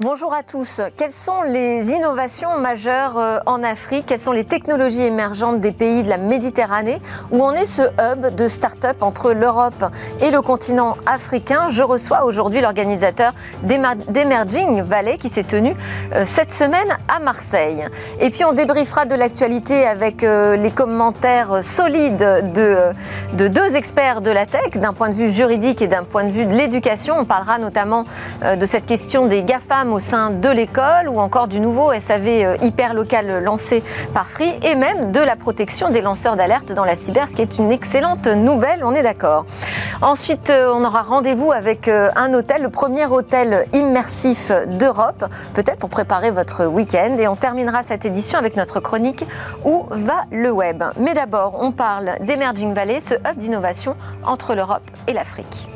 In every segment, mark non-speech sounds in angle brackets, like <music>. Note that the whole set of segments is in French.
Bonjour à tous. Quelles sont les innovations majeures euh, en Afrique? Quelles sont les technologies émergentes des pays de la Méditerranée? Où en est ce hub de start-up entre l'Europe et le continent africain? Je reçois aujourd'hui l'organisateur d'Emerging Valley qui s'est tenu euh, cette semaine à Marseille. Et puis on débriefera de l'actualité avec euh, les commentaires solides de, de deux experts de la tech, d'un point de vue juridique et d'un point de vue de l'éducation. On parlera notamment de cette question des GAFAM au sein de l'école ou encore du nouveau SAV euh, hyper local lancé par Free et même de la protection des lanceurs d'alerte dans la cyber, ce qui est une excellente nouvelle, on est d'accord. Ensuite, euh, on aura rendez-vous avec euh, un hôtel, le premier hôtel immersif d'Europe, peut-être pour préparer votre week-end. Et on terminera cette édition avec notre chronique Où va le web? Mais d'abord, on parle d'Emerging Valley, ce hub d'innovation entre l'Europe et l'Afrique.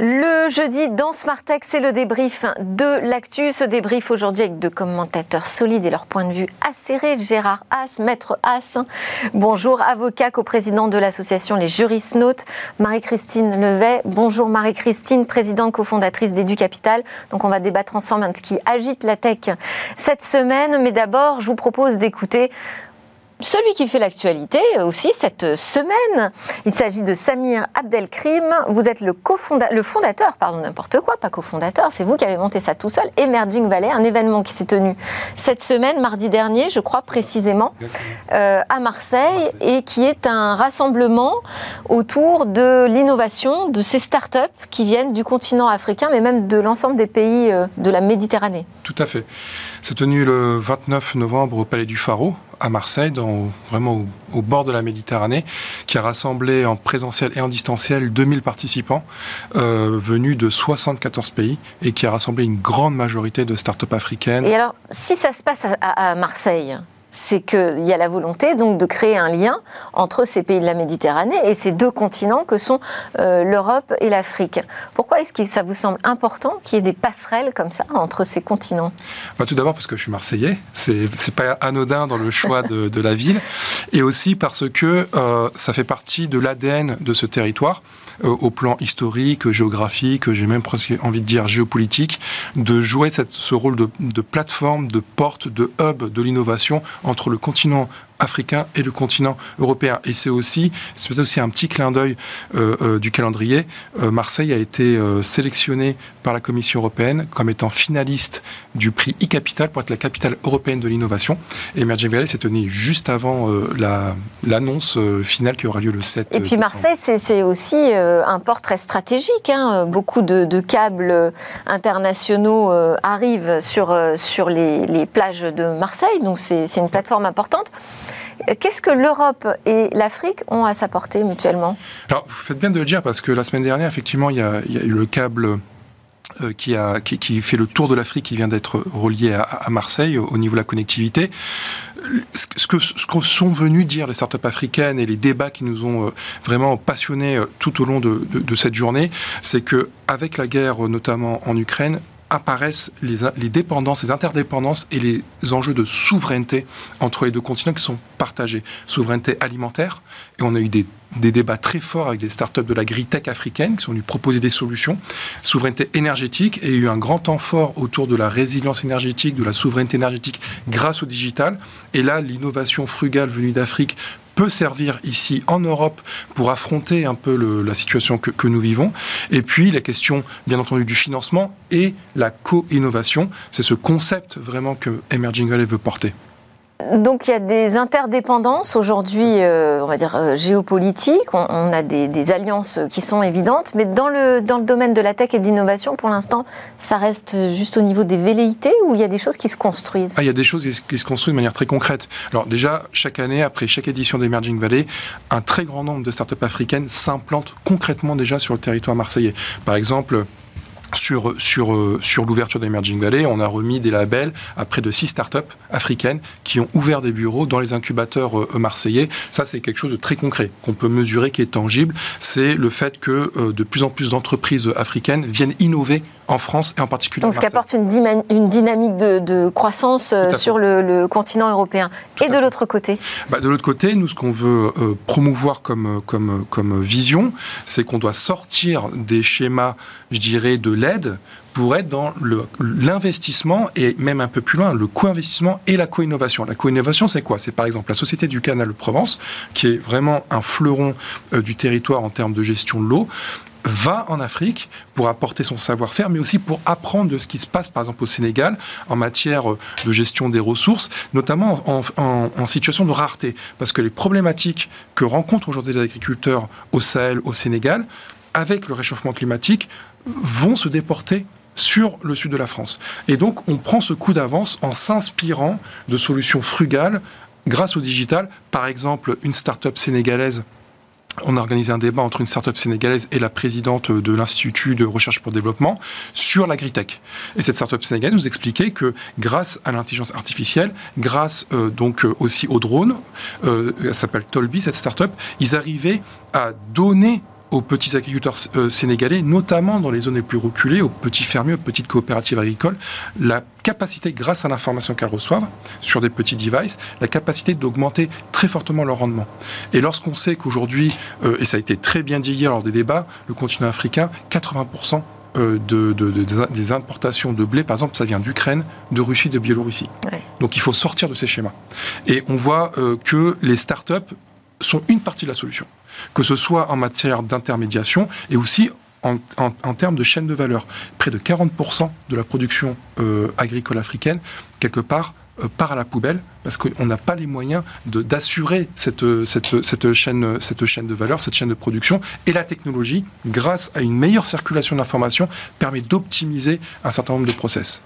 Le jeudi, dans Smart Tech, c'est le débrief de l'actu. Ce débrief aujourd'hui avec deux commentateurs solides et leur point de vue acéré. Gérard Haas, maître Haas. Bonjour, avocat, co-président de l'association Les Jurisnautes. Marie-Christine Levet. Bonjour Marie-Christine, présidente cofondatrice d'EduCapital. Donc on va débattre ensemble de ce qui agite la tech cette semaine. Mais d'abord, je vous propose d'écouter celui qui fait l'actualité aussi cette semaine. Il s'agit de Samir Abdelkrim. Vous êtes le, le fondateur, pardon, n'importe quoi, pas cofondateur, c'est vous qui avez monté ça tout seul. Emerging Valley, un événement qui s'est tenu cette semaine, mardi dernier, je crois précisément, euh, à Marseille, et qui est un rassemblement autour de l'innovation, de ces startups qui viennent du continent africain, mais même de l'ensemble des pays euh, de la Méditerranée. Tout à fait. C'est tenu le 29 novembre au Palais du Pharaon à Marseille, vraiment au, bord de la Méditerranée, qui a rassemblé en présentiel et en distanciel 2000 participants euh, venus de 74 pays et qui a rassemblé une grande majorité de start-up africaines. Et alors, si ça se passe à Marseille, c'est qu'il y a la volonté donc de créer un lien entre ces pays de la Méditerranée et ces deux continents que sont euh, l'Europe et l'Afrique. Pourquoi est-ce que ça vous semble important qu'il y ait des passerelles comme ça entre ces continents? Bah, Tout d'abord parce que je suis marseillais, c'est pas anodin dans le choix de, la ville, et aussi parce que euh, ça fait partie de l'ADN de ce territoire. Euh, au plan historique, géographique, j'ai même presque envie de dire géopolitique, de jouer ce rôle de, de plateforme, de porte, de hub de l'innovation entre le continent africain et le continent européen. Et c'est aussi, c'est aussi un petit clin d'œil euh, euh, du calendrier. Euh, Marseille a été sélectionné par la Commission européenne comme étant finaliste du prix e-capital pour être la capitale européenne de l'innovation. Et Emerging Valley s'est tenu juste avant l'annonce finale qui aura lieu le 7 Et puis Marseille, c'est aussi un port très stratégique. Hein. Beaucoup de, câbles internationaux arrivent sur, sur les, les plages de Marseille, donc c'est une plateforme importante. Qu'est-ce que l'Europe et l'Afrique ont à s'apporter mutuellement Alors, vous faites bien de le dire parce que la semaine dernière, effectivement, il y a, eu le câble. Euh, qui, fait le tour de l'Afrique, qui vient d'être relié à, Marseille au niveau de la connectivité. Ce que, ce sont venus dire les startups africaines et les débats qui nous ont euh, vraiment passionnés euh, tout au long de, de cette journée, c'est que avec la guerre, notamment en Ukraine, apparaissent les, dépendances, les interdépendances et les enjeux de souveraineté entre les deux continents qui sont partagés. Souveraineté alimentaire, et on a eu des, débats très forts avec des startups de la tech africaine qui sont venues proposer des solutions. Souveraineté énergétique, et il y a eu un grand temps autour de la résilience énergétique, de la souveraineté énergétique grâce au digital. Et là, l'innovation frugale venue d'Afrique peut servir ici en Europe pour affronter un peu la situation que, que, nous vivons. Et puis la question, bien entendu, du financement et la co-innovation. C'est ce concept vraiment que Emerging Valley veut porter. Donc il y a des interdépendances aujourd'hui, euh, on va dire euh, géopolitiques. On, a des, alliances qui sont évidentes, mais dans le dans le domaine de la tech et de l'innovation, pour l'instant, ça reste juste au niveau des velléités ou il y a des choses qui se construisent? Ah, Il y a des choses qui se construisent de manière très concrète. Alors déjà, chaque année, après chaque édition d'Emerging Valley, un très grand nombre de startups africaines s'implantent concrètement déjà sur le territoire marseillais. Par exemple, sur, sur, euh, sur l'ouverture d'Emerging Valley, on a remis des labels à près de six startups africaines qui ont ouvert des bureaux dans les incubateurs euh, marseillais. Ça, c'est quelque chose de très concret qu'on peut mesurer, qui est tangible. C'est le fait que euh, de plus en plus d'entreprises africaines viennent innover en France et en particulier Donc, ce qui apporte une, dynamique de, croissance sur le, continent européen. et de l'autre côté bah, De l'autre côté, nous, ce qu'on veut promouvoir comme, comme, comme vision, c'est qu'on doit sortir des schémas, je dirais, de l'aide pour être dans l'investissement et même un peu plus loin, le co-investissement et la co-innovation. La co-innovation, c'est quoi? C'est par exemple la Société du Canal de Provence, qui est vraiment un fleuron euh, du territoire en termes de gestion de l'eau, va en Afrique pour apporter son savoir-faire, mais aussi pour apprendre de ce qui se passe, par exemple, au Sénégal, en matière euh, de gestion des ressources, notamment en, en situation de rareté. Parce que les problématiques que rencontrent aujourd'hui les agriculteurs au Sahel, au Sénégal, avec le réchauffement climatique, vont se déporter sur le sud de la France. Et donc, on prend ce coup d'avance en s'inspirant de solutions frugales grâce au digital. Par exemple, une start-up sénégalaise on a organisé un débat entre une start-up sénégalaise et la présidente de l'Institut de recherche pour le développement sur l'agritech. Et cette start-up sénégalaise nous expliquait que grâce à l'intelligence artificielle, grâce euh, donc euh, aussi aux drones, euh, elle s'appelle Tolby cette start-up, ils arrivaient à donner aux petits agriculteurs euh, sénégalais, notamment dans les zones les plus reculées, aux petits fermiers, aux petites coopératives agricoles, la capacité, grâce à l'information qu'elles reçoivent sur des petits devices, la capacité d'augmenter très fortement leur rendement. Et lorsqu'on sait qu'aujourd'hui, euh, et ça a été très bien dit hier lors des débats, le continent africain, 80% euh, de, des importations de blé, par exemple, ça vient d'Ukraine, de Russie, de Biélorussie. Donc il faut sortir de ces schémas. Et on voit que les startups sont une partie de la solution que ce soit en matière d'intermédiation et aussi en, termes de chaîne de valeur. Près de 40% de la production euh, agricole africaine, quelque part, euh, part à la poubelle parce qu'on n'a pas les moyens d'assurer cette, chaîne, cette chaîne de valeur, cette chaîne de production. Et la technologie, grâce à une meilleure circulation de l'information, permet d'optimiser un certain nombre de process.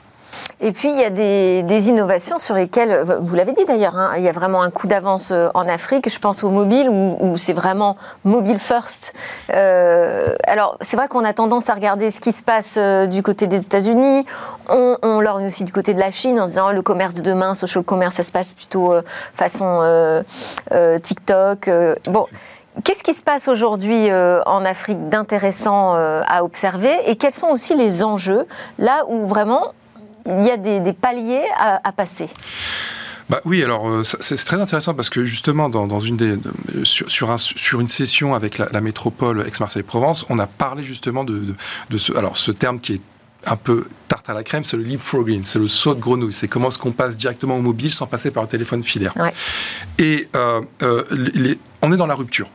Et puis, il y a des, innovations sur lesquelles, vous l'avez dit d'ailleurs, hein, il y a vraiment un coup d'avance euh, en Afrique. Je pense au mobile, où, c'est vraiment mobile first. Euh, alors, c'est vrai qu'on a tendance à regarder ce qui se passe euh, du côté des États-Unis. On, on aussi du côté de la Chine en se disant le commerce de demain, social commerce, ça se passe plutôt façon TikTok. bon. Qu'est-ce qui se passe aujourd'hui en Afrique d'intéressant à observer? Et quels sont aussi les enjeux là où vraiment il y a des, paliers à, passer. Bah oui, alors euh, c'est très intéressant parce que justement dans, une des sur, un, sur, une session avec la, métropole Aix-Marseille-Provence, on a parlé justement de, de, ce alors ce terme qui est un peu tarte à la crème, c'est le leapfrogging, c'est le saut de grenouille. C'est comment est-ce qu'on passe directement au mobile sans passer par le téléphone filaire. Et euh, euh, on est dans la rupture.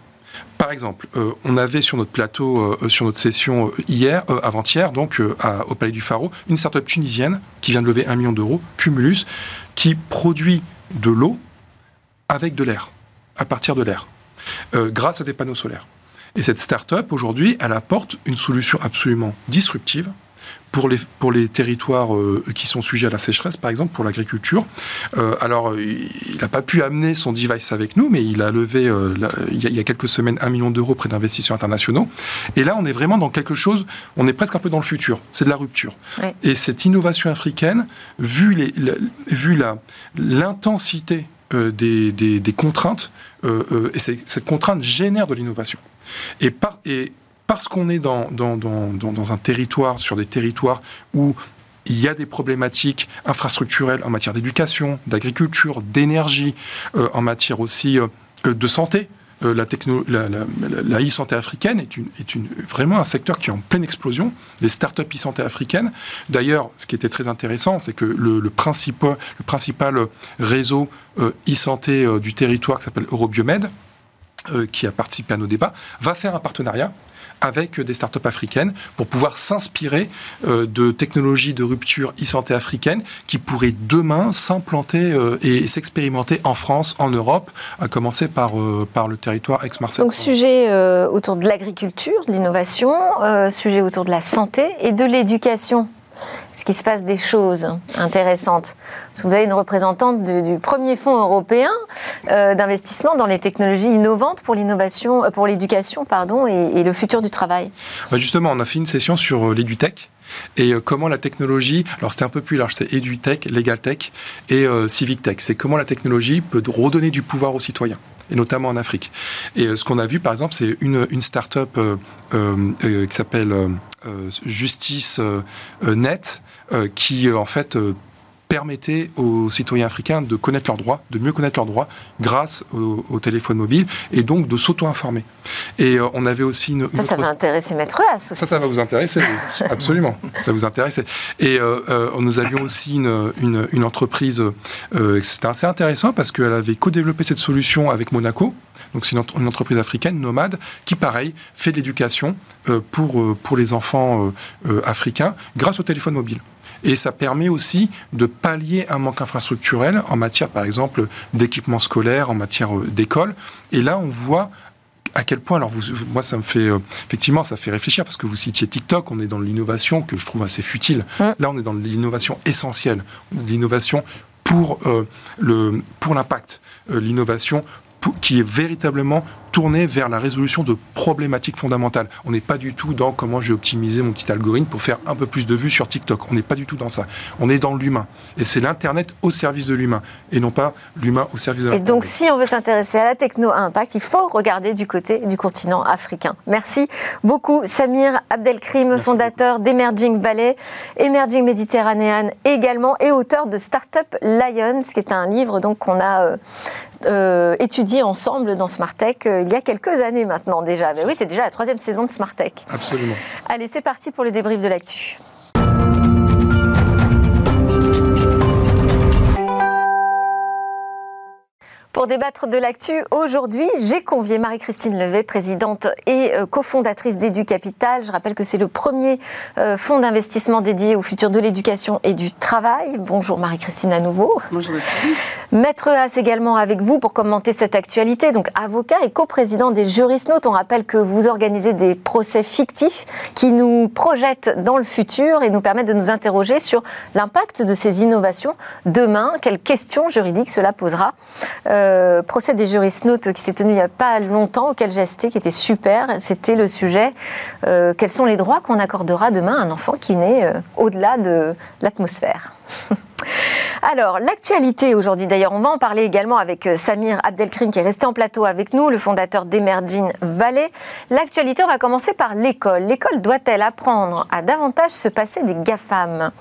Par exemple, euh, on avait sur notre plateau, euh, sur notre session euh, hier, avant-hier, donc au Palais du Pharaon, une start-up tunisienne qui vient de lever un million d'euros, Cumulus, qui produit de l'eau avec de l'air, à partir de l'air, grâce à des panneaux solaires. Et cette start-up, aujourd'hui, elle apporte une solution absolument disruptive pour les, pour les territoires euh, qui sont sujets à la sécheresse, par exemple, pour l'agriculture. Euh, alors, il n'a pas pu amener son device avec nous, mais il a levé, euh, il, y a, quelques semaines, un million d'euros près d'investisseurs internationaux. Et là, on est vraiment dans quelque chose, on est presque un peu dans le futur. C'est de la rupture. Et cette innovation africaine, vu, les, vu l'intensité des, des, des, contraintes, et cette contrainte génère de l'innovation. Et, par, et parce qu'on est dans, dans, dans, dans, un territoire, sur des territoires où il y a des problématiques infrastructurelles en matière d'éducation, d'agriculture, d'énergie, euh, en matière aussi euh, de santé. Euh, la, la, la, e-santé africaine est, une, est une, vraiment un secteur qui est en pleine explosion. Les startups e-santé africaines. D'ailleurs, ce qui était très intéressant, c'est que le, principal, le principal réseau e-santé du territoire, qui s'appelle Eurobiomed, qui a participé à nos débats, va faire un partenariat avec des startups africaines pour pouvoir s'inspirer euh, de technologies de rupture e-santé africaine qui pourraient demain s'implanter euh, et s'expérimenter en France, en Europe, à commencer par, euh, par le territoire ex-Marseille. Donc sujet autour de l'agriculture, de l'innovation, sujet autour de la santé et de l'éducation ce qui se passe des choses intéressantes. vous avez une représentante du, premier fonds européen euh, d'investissement dans les technologies innovantes pour l'innovation, euh, pour l'éducation, pardon, et, le futur du travail. Bah, justement, on a fait une session sur euh, l'EduTech. Et comment la technologie, alors c'était un peu plus large, c'est EduTech, LegalTech et CivicTech. C'est comment la technologie peut redonner du pouvoir aux citoyens et notamment en Afrique. Et ce qu'on a vu, par exemple, c'est une, une start-up qui s'appelle Justice Net, qui en fait permettait aux citoyens africains de connaître leurs droits, de mieux connaître leurs droits grâce au, téléphone mobile et donc de s'auto-informer. Et euh, on avait aussi une... Ça, ça va intéresser Maître As Ça, ça va vous intéresser, <laughs> absolument. Ça vous intéresse. Et euh, euh, nous avions aussi une, une, une entreprise, c'était assez intéressant parce qu'elle avait co-développé cette solution avec Monaco, donc c'est une, entreprise africaine nomade qui, pareil, fait de l'éducation pour, pour les enfants africains grâce au téléphone mobile. Et ça permet aussi de pallier un manque infrastructurel en matière, par exemple, d'équipement scolaire, en matière euh, d'école. Et là, on voit à quel point, alors vous, moi ça me fait, euh, effectivement ça fait réfléchir parce que vous citiez TikTok, on est dans l'innovation que je trouve assez futile. Mm. Là on est dans l'innovation essentielle, l'innovation pour euh, le pour l'impact, l'innovation qui est véritablement tourné vers la résolution de problématiques fondamentales. On n'est pas du tout dans comment je vais optimiser mon petit algorithme pour faire un peu plus de vues sur TikTok. On n'est pas du tout dans ça. On est dans l'humain. Et c'est l'Internet au service de l'humain et non pas l'humain au service de l'Internet. Et donc, si on veut s'intéresser à la techno à impact, il faut regarder du côté du continent africain. Merci beaucoup, Samir Abdelkrim, fondateur d'Emerging Valley, Emerging Méditerranéen également, et auteur de Startup Lions, qui est un livre donc qu'on a euh, euh, étudié ensemble dans Smartech euh, il y a quelques années maintenant déjà. Mais oui, c'est déjà la troisième saison de Smartech. Absolument. Allez, c'est parti pour le débrief de l'actu. Pour débattre de l'actu, aujourd'hui, j'ai convié Marie-Christine Levet, présidente et euh, cofondatrice d'Edu Capital. Je rappelle que c'est le premier euh, fonds d'investissement dédié au futur de l'éducation et du travail. Bonjour Marie-Christine à nouveau. Bonjour Maître Haas également avec vous pour commenter cette actualité. Donc avocat et coprésident des juristes On rappelle que vous organisez des procès fictifs qui nous projettent dans le futur et nous permettent de nous interroger sur l'impact de ces innovations demain. Quelles questions juridiques cela posera euh, euh, procès des juristes qui s'est tenu il n'y a pas longtemps, auquel j'ai assisté, qui était super. C'était le sujet euh, quels sont les droits qu'on accordera demain à un enfant qui naît euh, au-delà de l'atmosphère? <laughs> Alors, l'actualité aujourd'hui, d'ailleurs, on va en parler également avec Samir Abdelkrim qui est resté en plateau avec nous, le fondateur d'Emerging Valley. L'actualité, on va commencer par l'école. L'école doit-elle apprendre à davantage se passer des GAFAM?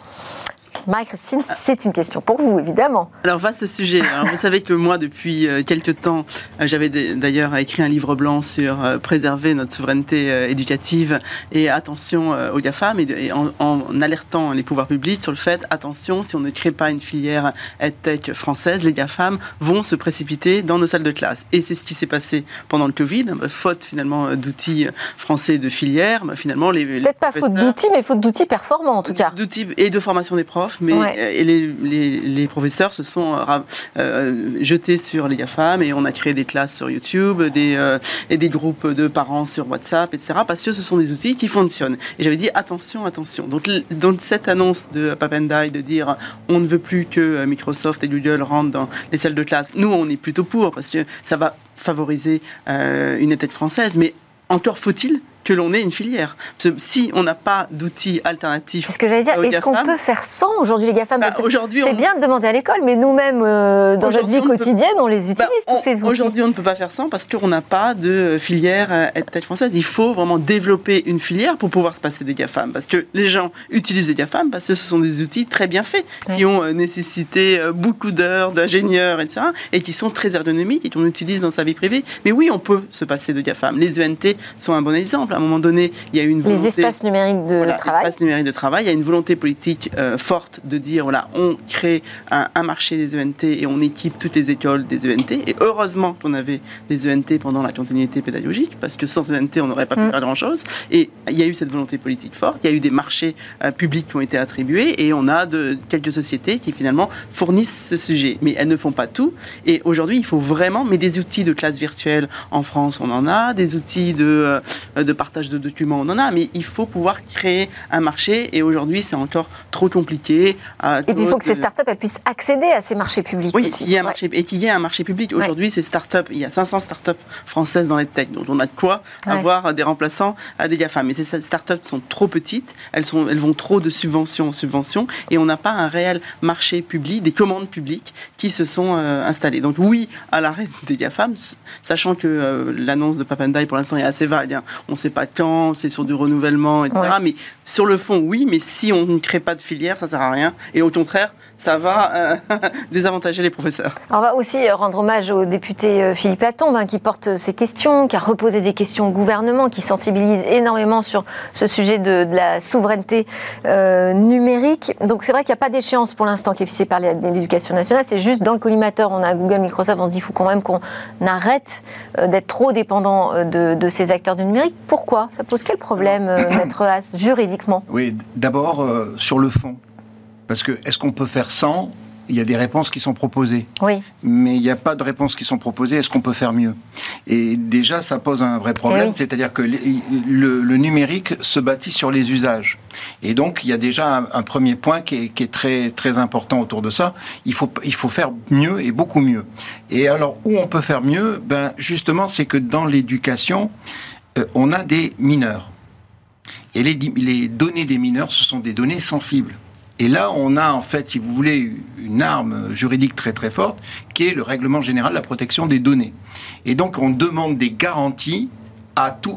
Marie-Christine, c'est une question pour vous, évidemment. Alors, vaste sujet. vous savez que moi, depuis euh, quelques temps, euh, j'avais d'ailleurs écrit un livre blanc sur euh, préserver notre souveraineté éducative et attention aux GAFAM, et, en, alertant les pouvoirs publics sur le fait, attention, si on ne crée pas une filière EdTech française, les GAFAM vont se précipiter dans nos salles de classe. Et c'est ce qui s'est passé pendant le Covid, faute finalement d'outils français de filière. Bah, finalement, les. Peut-être pas faute d'outils, mais faute d'outils performants en tout cas. D'outils et de formation des profs mais euh, et les, professeurs se sont euh, euh, jetés sur les GAFAM et on a créé des classes sur YouTube, des, et des groupes de parents sur WhatsApp, etc. Parce que ce sont des outils qui fonctionnent. Et j'avais dit attention, attention. Donc, dans cette annonce de Papendai de dire on ne veut plus que Microsoft et Google rentrent dans les salles de classe, nous on est plutôt pour parce que ça va favoriser une tête française. Mais encore faut-il que l'on ait une filière. si on n'a pas d'outils alternatifs. C'est ce que j'allais dire. Est-ce qu'on peut faire sans aujourd'hui les GAFAM? Bah, Aujourd'hui, c'est bien de demander à l'école, mais nous-mêmes, euh, dans notre vie quotidienne, on les utilise, bah, tous ces outils. Aujourd'hui, on ne peut pas faire sans parce qu'on n'a pas de filière euh, tête française. Il faut vraiment développer une filière pour pouvoir se passer des GAFAM. Parce que les gens utilisent les GAFAM parce que ce sont des outils très bien faits, qui ont euh, nécessité beaucoup d'heures d'ingénieurs, etc., et qui sont très ergonomiques et qu'on utilise dans sa vie privée. Mais oui, on peut se passer de GAFAM. Les ENT sont un bon exemple à un moment donné, il y a une volonté, les espaces numériques de travail. numériques de travail. Il y a une volonté politique euh, forte de dire voilà, on crée un, marché des ENT et on équipe toutes les écoles des ENT. Et heureusement qu'on avait des ENT pendant la continuité pédagogique, parce que sans ENT, on n'aurait pas pu mm. faire grand-chose. Et il y a eu cette volonté politique forte. Il y a eu des marchés euh, publics qui ont été attribués et on a de quelques sociétés qui finalement fournissent ce sujet, mais elles ne font pas tout. Et aujourd'hui, il faut vraiment, mais des outils de classe virtuelle en France, on en a, des outils de, euh, de partage de documents, on en a, mais il faut pouvoir créer un marché. Et aujourd'hui, c'est encore trop compliqué. et puis il faut que ces startups puissent accéder à ces marchés publics. Oui, aussi. Il y a un marché, et qu'il y ait un marché public. Aujourd'hui, ces startups, il y a 500 startups françaises dans les tech, donc on a de quoi avoir des remplaçants à des GAFA. Mais ces startups sont trop petites, elles, sont, elles vont trop de subvention en subvention, et on n'a pas un réel marché public, des commandes publiques qui se sont euh, installées. Donc oui, à l'arrêt des GAFAM, sachant que euh, l'annonce de Papandai pour l'instant est assez vague. Hein. On ne sait pas quand, c'est sur du renouvellement, etc. Mais sur le fond, oui, mais si on ne crée pas de filière, ça ne sert à rien. Et au contraire, ça va euh, <laughs> désavantager les professeurs. on va aussi rendre hommage au député Philippe Latombe, hein, qui porte ces questions, qui a reposé des questions au gouvernement, qui sensibilise énormément sur ce sujet de, la souveraineté numérique. Donc c'est vrai qu'il n'y a pas d'échéance pour l'instant qui est fixée par l'éducation nationale. C'est juste dans le collimateur, on a Google, Microsoft, on se dit qu'il faut quand même qu'on arrête euh, d'être trop dépendant euh, de, ces acteurs du numérique. Pourquoi? Ça pose quel problème, euh, <clears throat> Maître Haas, juridiquement Oui, d'abord sur le fond. Parce que est-ce qu'on peut faire sans? Il y a des réponses qui sont proposées. Oui. Mais il n'y a pas de réponses qui sont proposées. Est-ce qu'on peut faire mieux? Et déjà, ça pose un vrai problème. Eh C'est-à-dire que le, numérique se bâtit sur les usages. Et donc, il y a déjà un, premier point qui est, très, très important autour de ça. Il faut, il faut faire mieux et beaucoup mieux. Et alors, où on peut faire mieux? Ben, Justement, c'est que dans l'éducation, euh, on a des mineurs. Et les, données des mineurs, ce sont des données sensibles. Et là, on a en fait, si vous voulez, une arme juridique très très forte, qui est le règlement général de la protection des données. Et donc, on demande des garanties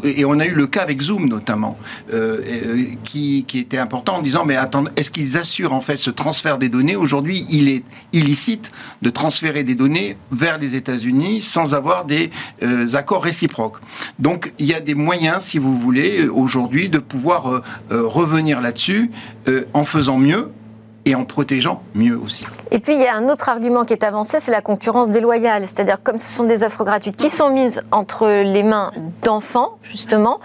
et on a eu le cas avec Zoom notamment, euh, euh, qui, était important en disant mais attends, est-ce qu'ils assurent en fait ce transfert des données? Aujourd'hui, il est illicite de transférer des données vers les États-Unis sans avoir des euh, accords réciproques. Donc il y a des moyens, si vous voulez, aujourd'hui de pouvoir revenir là-dessus en faisant mieux et en protégeant mieux aussi. Et puis il y a un autre argument qui est avancé, c'est la concurrence déloyale. C'est-à-dire comme ce sont des offres gratuites qui sont mises entre les mains d'enfants, justement,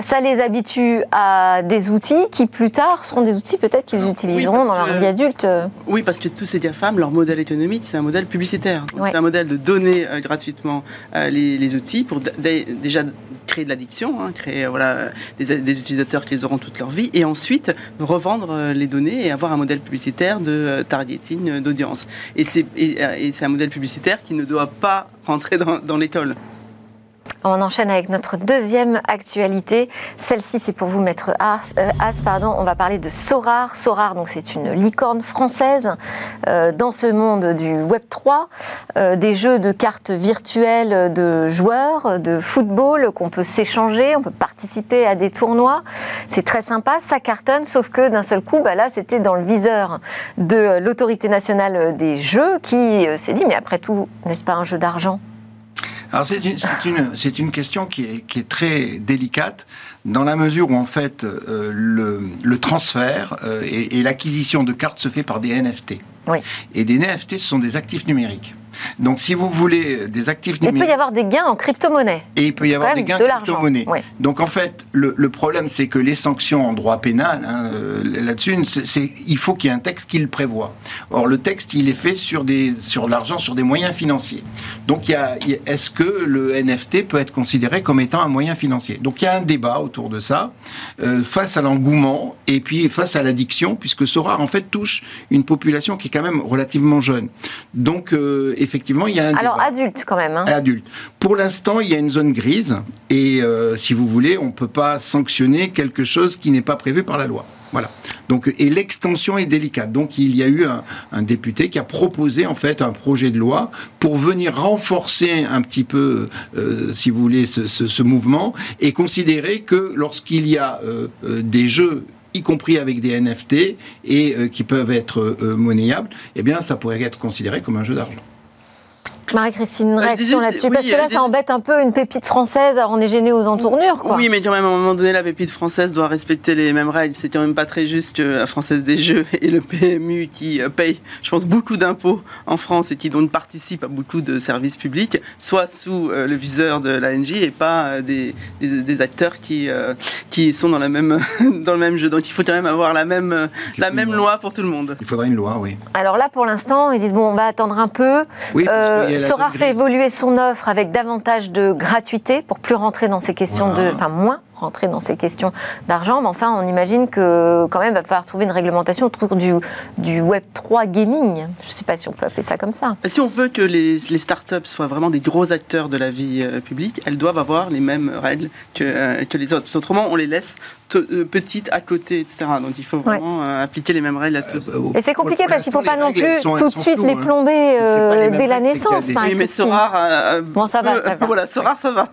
ça les habitue à des outils qui plus tard seront des outils peut-être qu'ils utiliseront dans leur vie adulte. Oui, parce que tous ces GAFAM, leur modèle économique, c'est un modèle publicitaire. C'est un modèle de donner euh, gratuitement euh, les, outils pour déjà créer de l'addiction, hein, créer euh, voilà, des, utilisateurs qui les auront toute leur vie, et ensuite revendre les données et avoir un modèle publicitaire de targeting d'audience. Et c'est un modèle publicitaire qui ne doit pas rentrer dans l'école. On enchaîne avec notre deuxième actualité. Celle-ci, c'est pour vous, mettre As. Euh, As pardon. On va parler de Sorar. Sorar, c'est une licorne française euh, dans ce monde du Web 3, euh, des jeux de cartes virtuelles de joueurs de football qu'on peut s'échanger, on peut participer à des tournois. C'est très sympa, ça cartonne, sauf que d'un seul coup, bah là, c'était dans le viseur de l'autorité nationale des jeux qui s'est dit, mais après tout, n'est-ce pas un jeu d'argent? Alors c'est une, une, une, question qui est, qui est, très délicate dans la mesure où en fait euh, le, le, transfert euh, et, et l'acquisition de cartes se fait par des NFT. Oui. Et des NFT, ce sont des actifs numériques. Donc, si vous voulez des actifs numériques. Il peut y avoir des gains en crypto-monnaie. Et il peut y avoir des gains en crypto-monnaie. Donc, en fait, le, problème, c'est que les sanctions en droit pénal, hein, euh, là-dessus, c'est, il faut qu'il y ait un texte qui le prévoit. Or, le texte, il est fait sur, des, sur l'argent, sur des moyens financiers. Donc, il y a, est-ce que le NFT peut être considéré comme étant un moyen financier? Donc, il y a un débat autour de ça, euh, face à l'engouement et puis face à l'addiction, puisque Sora, en fait, touche une population qui est quand même relativement jeune. Donc, euh, effectivement, il y a un Alors adulte quand même. Hein. Adulte. Pour l'instant, il y a une zone grise et euh, si vous voulez, on ne peut pas sanctionner quelque chose qui n'est pas prévu par la loi. Voilà. Donc, et l'extension est délicate. Donc, il y a eu un, député qui a proposé en fait un projet de loi pour venir renforcer un petit peu, euh, si vous voulez, ce, mouvement et considérer que lorsqu'il y a euh, des jeux y compris avec des NFT et qui peuvent être monnayables, eh bien, ça pourrait être considéré comme un jeu d'argent. Marie-Christine, une bah, réaction là-dessus Parce que là, ça embête un peu une pépite française, alors on est gêné aux entournures. Quoi. Oui, mais quand même, à un moment donné, la pépite française doit respecter les mêmes règles. C'est quand même pas très juste que la Française des Jeux <laughs> et le PMU qui euh, paye, je pense, beaucoup d'impôts en France et qui donc participe à beaucoup de services publics, soit sous euh, le viseur de l'ANJ et pas euh, des, des, acteurs qui, qui sont dans, la même, <laughs> dans le même jeu. Donc il faut quand même avoir la même, la même loi pour tout le monde. Il faudrait une loi, oui. Alors là, pour l'instant, ils disent, bon, on va attendre un peu. Oui, Sora fait évoluer son offre avec davantage de gratuité pour plus rentrer dans ces questions de, enfin moins rentrer dans ces questions d'argent, mais enfin, on imagine que quand même, il va falloir trouver une réglementation autour du, du Web 3 gaming. Je ne sais pas si on peut appeler ça comme ça. Si on veut que les, les startups soient vraiment des gros acteurs de la vie euh, publique, elles doivent avoir les mêmes règles que, euh, que les autres. Parce autrement, on les laisse euh, petites à côté, etc. Donc il faut vraiment appliquer les mêmes règles à tous. Et c'est compliqué parce qu'il ne faut pas non plus tout de suite les hein. plomber dès la naissance. Oui, mais ce rare, bon, ça va, ça <laughs> va. Voilà, ce rare, ça va.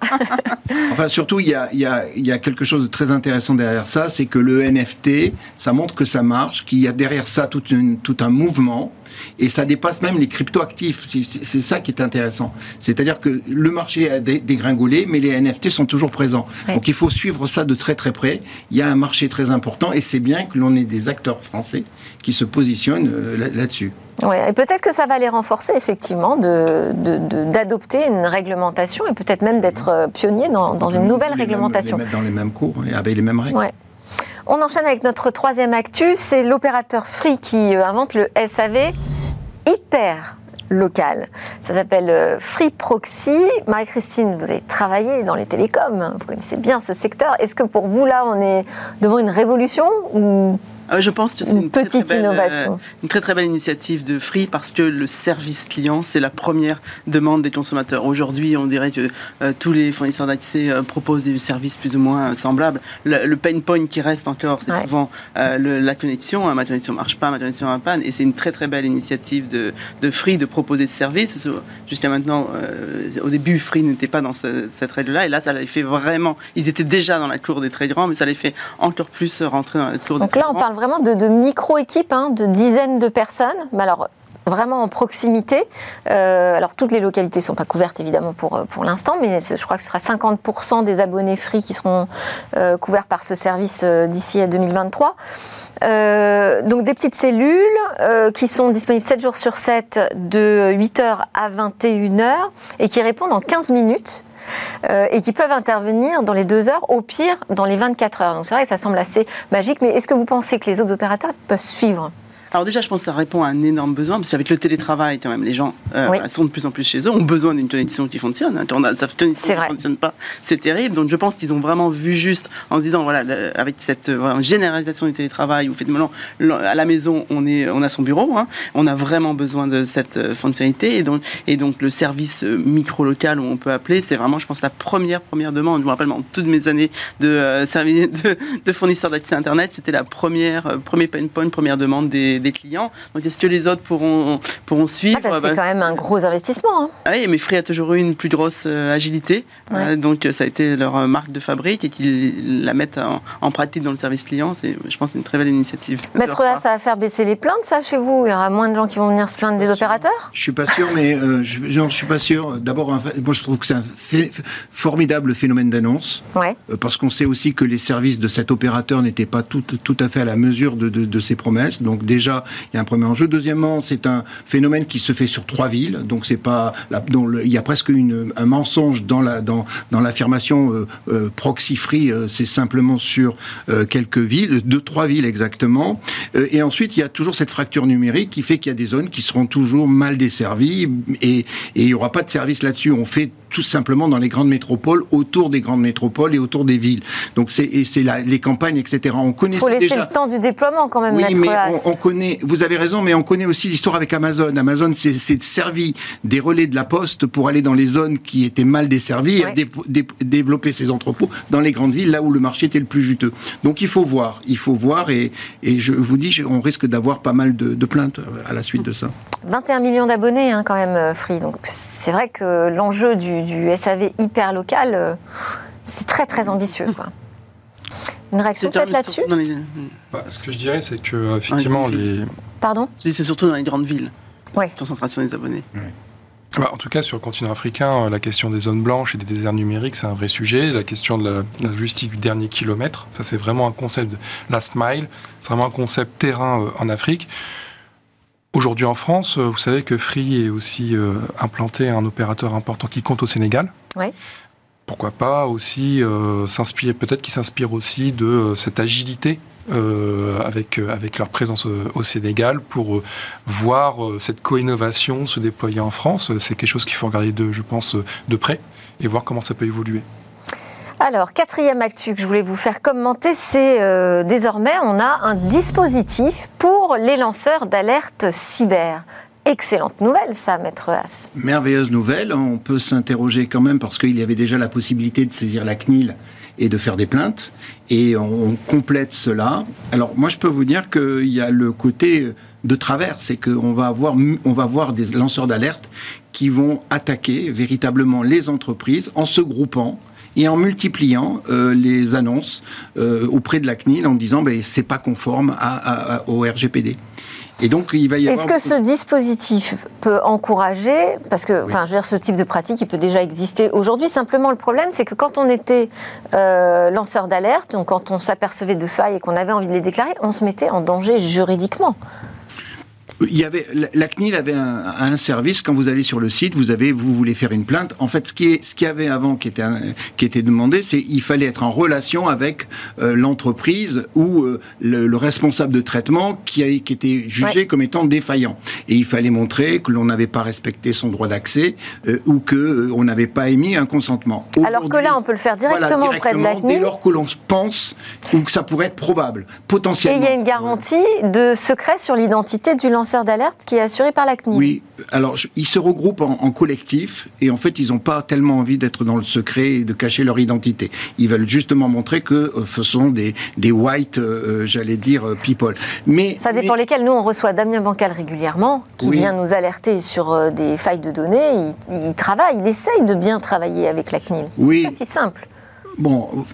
enfin, surtout, il y a, y, a, y a, quelque chose de très intéressant derrière ça, c'est que le NFT, ça montre que ça marche, qu'il y a derrière ça tout, une, tout un mouvement et ça dépasse même les cryptoactifs. C'est ça qui est intéressant. C'est-à-dire que le marché a dégringolé, mais les NFT sont toujours présents. Donc il faut suivre ça de très très près. Il y a un marché très important et c'est bien que l'on ait des acteurs français qui se positionnent euh, là-dessus. Oui, et peut-être que ça va les renforcer effectivement d'adopter de, une réglementation et peut-être même d'être euh, pionnier dans, dans une nouvelle réglementation. les mettre dans les mêmes cours et avec les mêmes règles. Ouais. On enchaîne avec notre troisième actu, c'est l'opérateur Free qui euh, invente le SAV hyper local. Ça s'appelle Free Proxy. Marie-Christine, vous avez travaillé dans les télécoms, vous connaissez bien ce secteur. Est-ce que pour vous, là, on est devant une révolution ou je pense que c'est une, petite très, innovation. Euh, une très très belle initiative de Free parce que le service client, c'est la première demande des consommateurs. Aujourd'hui, on dirait que euh, tous les fournisseurs d'accès euh, proposent des services plus ou moins semblables. Le, pain point qui reste encore, c'est souvent la connexion. Hein, ma connexion marche pas, ma connexion a panne. Et c'est une très très belle initiative de, de Free de proposer ce service. Jusqu'à maintenant, au début, Free n'était pas dans cette règle-là. Et là, ça les fait vraiment. Ils étaient déjà dans la cour des très grands, mais ça les fait encore plus rentrer dans la cour des très grands. Parle vraiment de, micro-équipes, hein, de dizaines de personnes. Mais alors, vraiment en proximité. Euh, alors toutes les localités ne sont pas couvertes évidemment pour, euh, pour l'instant, mais je crois que ce sera 50% des abonnés free qui seront euh, couverts par ce service d'ici à 2023. donc des petites cellules qui sont disponibles 7 jours sur 7 de 8h à 21h et qui répondent en 15 minutes. Euh, et qui peuvent intervenir dans les deux heures, au pire dans les 24 heures. Donc c'est vrai que ça semble assez magique, mais est-ce que vous pensez que les autres opérateurs peuvent suivre? Alors déjà, je pense que ça répond à un énorme besoin, parce qu'avec le télétravail, quand même, les gens euh, sont de plus en plus chez eux, ont besoin d'une connexion qui fonctionne. Hein. Quand on a, sa connexion ne fonctionne pas, c'est terrible. Donc je pense qu'ils ont vraiment vu juste en se disant, voilà, avec cette généralisation du télétravail, ou fait à la maison, on, est, on a son bureau, hein, on a vraiment besoin de cette euh, fonctionnalité. Et donc, et donc le service euh, micro-local, où on peut appeler, c'est vraiment, je pense, la première, première demande. Je me rappelle, dans toutes mes années de, service, <laughs> de, de fournisseur d'accès Internet, c'était la première, premier pain point, première demande des des clients. Donc est-ce que les autres pourront, pourront suivre ah bah, C'est bah, quand même un gros investissement. Hein. Ah oui, mais Free a toujours eu une plus grosse euh, agilité. Euh, donc ça a été leur euh, marque de fabrique et qu'ils la mettent en, pratique dans le service client, c'est, je pense, une très belle initiative. Maître A, ça va faire baisser les plaintes, ça, chez vous? Il y aura moins de gens qui vont venir se plaindre des opérateurs? Je suis pas sûr, mais je, ne suis pas sûr. D'abord, moi, je trouve que c'est un formidable phénomène d'annonce. Ouais. parce qu'on sait aussi que les services de cet opérateur n'étaient pas tout, tout à fait à la mesure de, de, de ses promesses. Donc déjà, il y a un premier enjeu. Deuxièmement, c'est un phénomène qui se fait sur trois villes, donc il y a presque un mensonge dans la dans dans l'affirmation euh, euh, proxy free. Euh, c'est simplement sur quelques villes, deux trois villes exactement. et ensuite, il y a toujours cette fracture numérique qui fait qu'il y a des zones qui seront toujours mal desservies et, et il y aura pas de service là-dessus. On fait tout simplement dans les grandes métropoles, autour des grandes métropoles et autour des villes. Donc c'est les campagnes, etc. On connaît faut laisser le temps du déploiement quand même. Oui, mais on, connaît. Vous avez raison, mais on connaît aussi l'histoire avec Amazon. Amazon s'est servi des relais de la Poste pour aller dans les zones qui étaient mal desservies, et développer ses entrepôts dans les grandes villes, là où le marché était le plus juteux. Donc il faut voir, il faut voir, et, et je vous dis, on risque d'avoir pas mal de, de, plaintes à la suite de ça. 21 millions d'abonnés, hein, quand même, euh, Free. Donc c'est vrai que l'enjeu du du SAV hyper local, euh, c'est très très ambitieux. Quoi. Une réaction peut-être là-dessus bah, Ce que je dirais, c'est que effectivement les. Pardon C'est surtout dans les grandes villes. Oui. Concentration des abonnés. Bah, en tout cas, sur le continent africain, la question des zones blanches et des déserts numériques, c'est un vrai sujet. La question de la, logistique du dernier kilomètre, ça c'est vraiment un concept de last mile, c'est vraiment un concept terrain euh, en Afrique. Aujourd'hui en France, vous savez que Free est aussi euh, implanté un opérateur important qui compte au Sénégal. Oui. Pourquoi pas aussi euh, s'inspirer, peut-être qu'ils s'inspirent aussi de euh, cette agilité avec, avec leur présence au Sénégal pour voir cette co-innovation se déployer en France. C'est quelque chose qu'il faut regarder de, je pense, de près et voir comment ça peut évoluer. Alors, quatrième actu que je voulais vous faire commenter, c'est euh, désormais on a un dispositif pour les lanceurs d'alerte cyber. Excellente nouvelle, ça, Maître As. Merveilleuse nouvelle. On peut s'interroger quand même parce qu'il y avait déjà la possibilité de saisir la CNIL et de faire des plaintes. Et on complète cela. Alors, moi, je peux vous dire qu'il y a le côté de travers, c'est qu'on va avoir, on va avoir des lanceurs d'alerte qui vont attaquer véritablement les entreprises en se groupant et en multipliant euh, les annonces euh, auprès de la CNIL en disant ben c'est pas conforme à, au RGPD. Et donc, il va y. Est-ce que ce dispositif peut encourager, parce que, enfin, je veux dire, ce type de pratique, il peut déjà exister aujourd'hui. Simplement, le problème, c'est que quand on était euh, lanceur d'alerte, donc quand on s'apercevait de failles et qu'on avait envie de les déclarer, on se mettait en danger juridiquement il y avait la CNIL avait un, service quand vous allez sur le site, vous avez vous voulez faire une plainte. En fait, ce qui est ce qu'il y avait avant qui était qui était demandé, c'est il fallait être en relation avec euh, l'entreprise ou euh, le, responsable de traitement qui a qui était jugé comme étant défaillant et il fallait montrer que l'on n'avait pas respecté son droit d'accès euh, ou que on n'avait pas émis un consentement. Alors que là, on peut le faire directement, auprès de la CNIL. Dès lors que l'on pense ou que ça pourrait être probable, potentiellement. Et il y a une garantie de secret sur l'identité du lanceur d'alerte qui est assuré par la CNIL. Oui, alors ils se regroupent en, collectif et en fait ils n'ont pas tellement envie d'être dans le secret et de cacher leur identité. Ils veulent justement montrer que euh, ce sont des, des white, euh, euh, j'allais dire, people. Mais ça dépend lesquels. Nous on reçoit Damien Bancal régulièrement qui vient nous alerter sur des failles de données. Il, il, travaille, il essaye de bien travailler avec la CNIL. Oui. C'est pas si simple. Bon,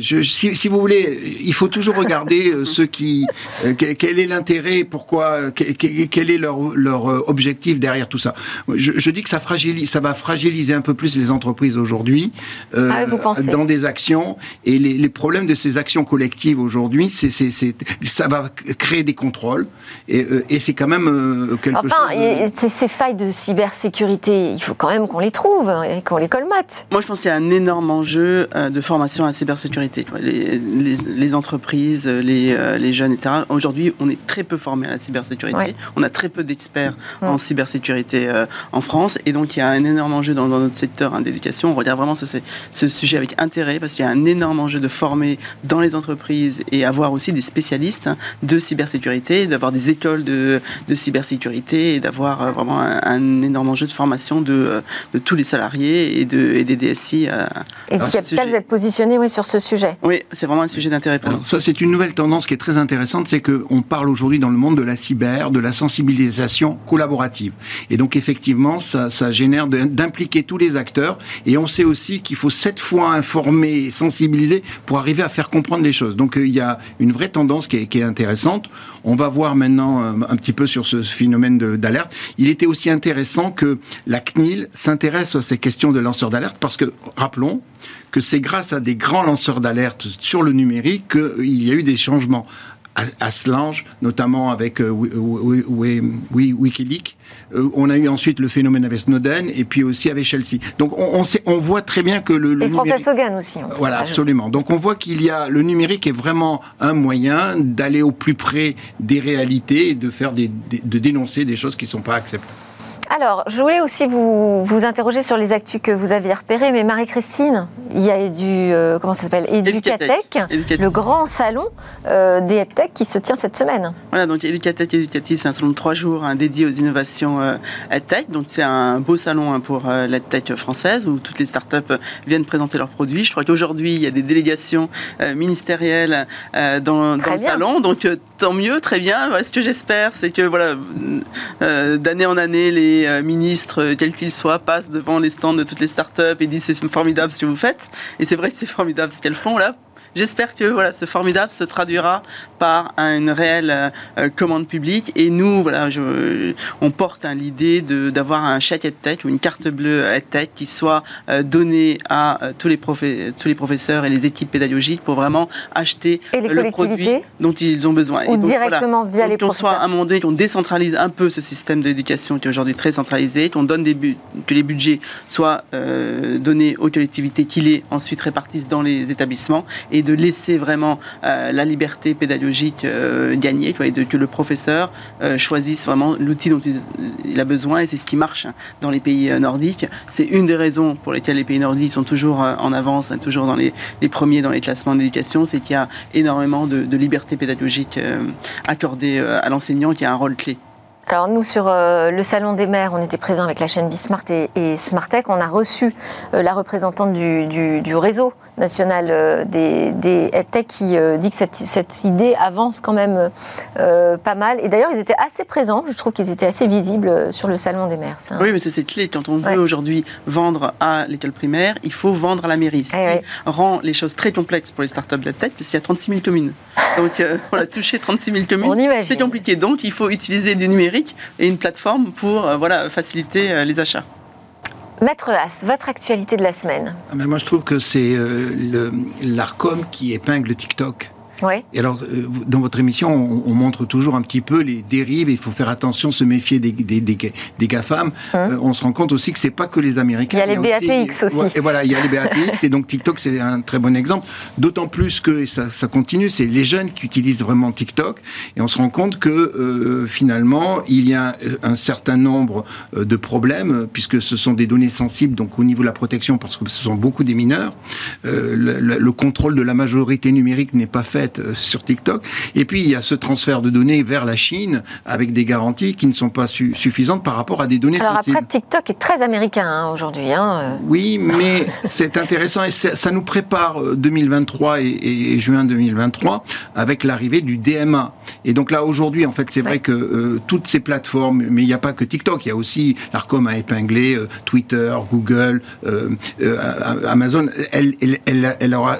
si, vous voulez, il faut toujours regarder euh, ceux qui, euh, quel est l'intérêt, pourquoi, quel, est leur, leur, euh, objectif derrière tout ça. Je, dis que ça fragilise, ça va fragiliser un peu plus les entreprises aujourd'hui ah dans des actions et les, les, problèmes de ces actions collectives aujourd'hui, c'est, ça va créer des contrôles et, et c'est quand même quelque enfin, chose. Enfin, ces failles de cybersécurité, il faut quand même qu'on les trouve hein, et qu'on les colmate. Moi, je pense qu'il y a un énorme enjeu de formation à la cybersécurité. Les, les, entreprises, les, euh, les, jeunes, etc. Aujourd'hui, on est très peu formé à la cybersécurité. On a très peu d'experts en cybersécurité euh, en France. Et donc, il y a un énorme enjeu dans, notre secteur hein, d'éducation. On regarde vraiment ce, ce, sujet avec intérêt parce qu'il y a un énorme enjeu de former dans les entreprises et avoir aussi des spécialistes hein, de cybersécurité, d'avoir des écoles de, de cybersécurité et d'avoir euh, vraiment un, énorme enjeu de formation de, de tous les salariés et, de, et des DSI. À, et qui êtes positionné oui, sur ce sujet. Oui, c'est vraiment un sujet d'intérêt pour nous. Ça, c'est une nouvelle tendance qui est très intéressante, c'est qu'on parle aujourd'hui dans le monde de la cyber, de la sensibilisation collaborative. Et donc, effectivement, ça, ça génère d'impliquer tous les acteurs. Et on sait aussi qu'il faut sept fois informer et sensibiliser pour arriver à faire comprendre les choses. Donc, euh, il y a une vraie tendance qui est, qui est intéressante. On va voir maintenant euh, un petit peu sur ce phénomène d'alerte. Il était aussi intéressant que la CNIL s'intéresse à ces questions de lanceurs d'alerte parce que, rappelons, que c'est grâce à des grands lanceurs d'alerte sur le numérique qu'il y a eu des changements à, Slange, notamment avec euh, Wikileaks. Euh, on a eu ensuite le phénomène avec Snowden et puis aussi avec Chelsea. Donc on, on voit très bien que le, le et numérique... Hogan aussi. Voilà, absolument. Donc on voit qu'il y a le numérique est vraiment un moyen d'aller au plus près des réalités et de faire des, de dénoncer des choses qui ne sont pas acceptables. Alors, je voulais aussi vous, vous interroger sur les actus que vous aviez repérés, mais Marie-Christine, il y a du, euh, comment ça s'appelle, Educatech, le grand salon euh, des EdTech qui se tient cette semaine. Voilà, donc Educatech, Educatis, c'est un salon de trois jours hein, dédié aux innovations euh, EdTech. Donc c'est un beau salon hein, pour euh, l'EdTech française où toutes les startups viennent présenter leurs produits. Je crois qu'aujourd'hui, il y a des délégations ministérielles dans, dans le salon, donc tant mieux, très bien. ce que j'espère, c'est que voilà, d'année en année, les euh, ministres, euh, quels qu'ils soient, passent devant les stands de toutes les startups et disent c'est formidable ce que vous faites. Et c'est vrai que c'est formidable ce qu'elles font là J'espère que voilà, ce formidable se traduira par une réelle euh, euh, commande publique. Et nous, voilà, je, on porte hein, l'idée d'avoir un chèque EdTech ou une carte bleue EdTech qui soit euh, donnée à tous, les tous les professeurs et les équipes pédagogiques pour vraiment acheter le produit dont ils ont besoin. Ou directement via les professeurs. soit à un moment donné qu'on décentralise un peu ce système d'éducation qui est aujourd'hui très centralisé, qu'on donne des que les budgets soient donnés aux collectivités, qui les ensuite répartissent dans les établissements et de laisser vraiment la liberté pédagogique gagner, et de, que le professeur choisisse vraiment l'outil dont il, a besoin, et c'est ce qui marche dans les pays nordiques. C'est une des raisons pour lesquelles les pays nordiques sont toujours en avance, hein, toujours dans les, premiers dans les classements d'éducation, c'est qu'il y a énormément de, liberté pédagogique accordée à l'enseignant qui a un rôle clé. Alors nous, sur euh, le Salon des maires, on était présents avec la chaîne Bismart et, et. On a reçu euh, la représentante du, réseau national euh, des, des EdTech qui dit que cette, cette, idée avance quand même pas mal. Et d'ailleurs, ils étaient assez présents. Je trouve qu'ils étaient assez visibles sur le Salon des maires. Oui, mais c'est clé. Quand on veut aujourd'hui vendre à l'école primaire, il faut vendre à la mairie. Ce eh qui rend les choses très complexes pour les startups d'EdTech, parce qu'il y a 36 000 communes. Donc, <laughs> on a touché 36 000 communes. C'est compliqué. Donc, il faut utiliser du numérique et une plateforme pour euh, voilà, faciliter euh, les achats. Maître As, votre actualité de la semaine ah, Moi, je trouve que c'est euh, l'ARCOM qui épingle TikTok. Et alors, euh, dans votre émission, on, montre toujours un petit peu les dérives. Il faut faire attention, se méfier des, des, des, GAFAM. Hum. Euh, on se rend compte aussi que c'est pas que les Américains. Il y a les BATX aussi. et voilà, il y a les BATX. et donc TikTok, c'est un très bon exemple. D'autant plus que ça, ça continue, c'est les jeunes qui utilisent vraiment TikTok. Et on se rend compte que euh, finalement, il y a un certain nombre de problèmes, puisque ce sont des données sensibles, donc au niveau de la protection, parce que ce sont beaucoup des mineurs. le, le contrôle de la majorité numérique n'est pas fait euh, sur TikTok. Et puis, il y a ce transfert de données vers la Chine avec des garanties qui ne sont pas suffisantes par rapport à des données Alors après, TikTok est très américain hein, aujourd'hui. Hein. Euh. Oui, mais <laughs> c'est intéressant et ça nous prépare 2023 euh, et, juin 2023 avec l'arrivée du DMA. Et donc là, aujourd'hui, en fait, c'est vrai que toutes ces plateformes, mais il n'y a pas que TikTok, il y a aussi, l'ARCOM a épinglé Twitter, Google, Amazon, elle, elle, elle, elle, aura,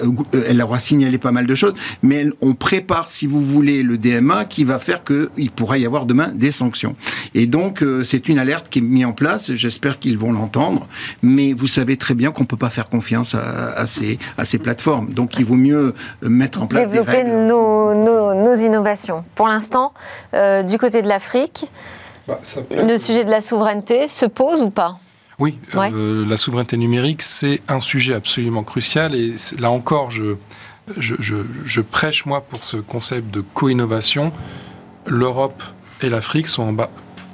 elle aura signalé pas mal de choses, mais on prépare, si vous voulez, le DMA qui va faire qu'il pourra y avoir demain des sanctions. Et donc, euh, c'est une alerte qui est mise en place. J'espère qu'ils vont l'entendre. Mais vous savez très bien qu'on ne peut pas faire confiance à, ces, à ces plateformes. Donc, il vaut mieux euh, mettre en place Développer des règles. Nos, nos, innovations. Pour l'instant, euh, du côté de l'Afrique, bah, le sujet de la souveraineté se pose ou pas? Oui, la souveraineté numérique, c'est un sujet absolument crucial. Et là encore, je, je, prêche, moi, pour ce concept de co-innovation. L'Europe et l'Afrique sont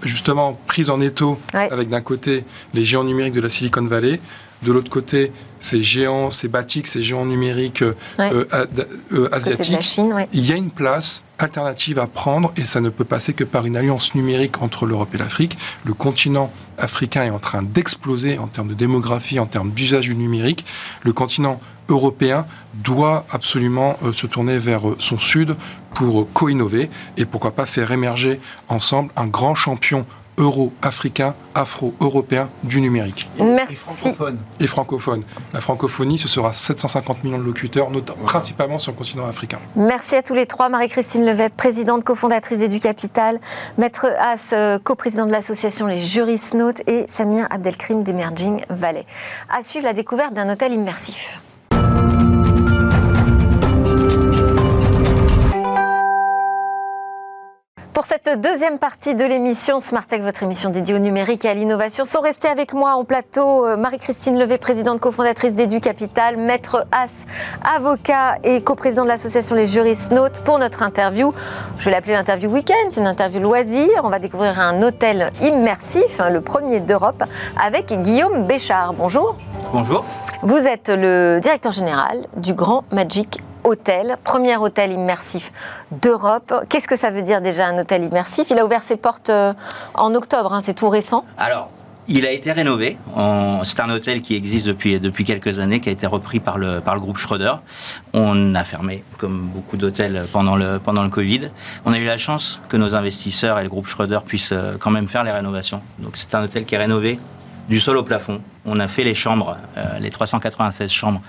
justement prises en étau avec d'un côté les géants numériques de la Silicon Valley, de l'autre côté ces géants, ces batiques, ces géants numériques euh, euh, euh, asiatiques. Il y a une place alternative à prendre et ça ne peut passer que par une alliance numérique entre l'Europe et l'Afrique. Le continent africain est en train d'exploser en termes de démographie, en termes d'usage du numérique. Le continent européen doit absolument euh, se tourner vers euh, son sud pour co-innover et pourquoi pas faire émerger ensemble un grand champion euro-africain, afro-européen du numérique. Merci. Et francophone. La francophonie, ce sera 750 millions de locuteurs, notamment, principalement sur le continent africain. Merci à tous les trois. Marie-Christine Levet, présidente cofondatrice d'Edu Capital, Maître As, euh, coprésident de l'association Les Juristes Notes et Samir Abdelkrim d'Emerging Valley. À suivre la découverte d'un hôtel immersif. Pour cette deuxième partie de l'émission Smart Tech, votre émission dédiée au numérique et à l'innovation, sont restés avec moi en plateau euh, Marie-Christine Levé, présidente cofondatrice d'Edu Capital, Maître As, avocat et coprésident de l'association Les Juristes Notes pour notre interview. Je vais l'appeler l'interview week-end, c'est une interview loisir. On va découvrir un hôtel immersif, hein, le premier d'Europe, avec Guillaume Béchard. Bonjour. Bonjour. Vous êtes le directeur général du Grand Magic hôtel, premier hôtel immersif d'Europe. Qu'est-ce que ça veut dire déjà un hôtel immersif? Il a ouvert ses portes euh, en octobre, hein, c'est tout récent. Alors, il a été rénové. C'est un hôtel qui existe depuis, depuis quelques années, qui a été repris par le, par groupe Schroeder. On a fermé, comme beaucoup d'hôtels, pendant le, pendant le Covid. On a eu la chance que nos investisseurs et le groupe Schroeder puissent euh, quand même faire les rénovations. Donc c'est un hôtel qui est rénové du sol au plafond. On a fait les chambres, euh, les 396 chambres,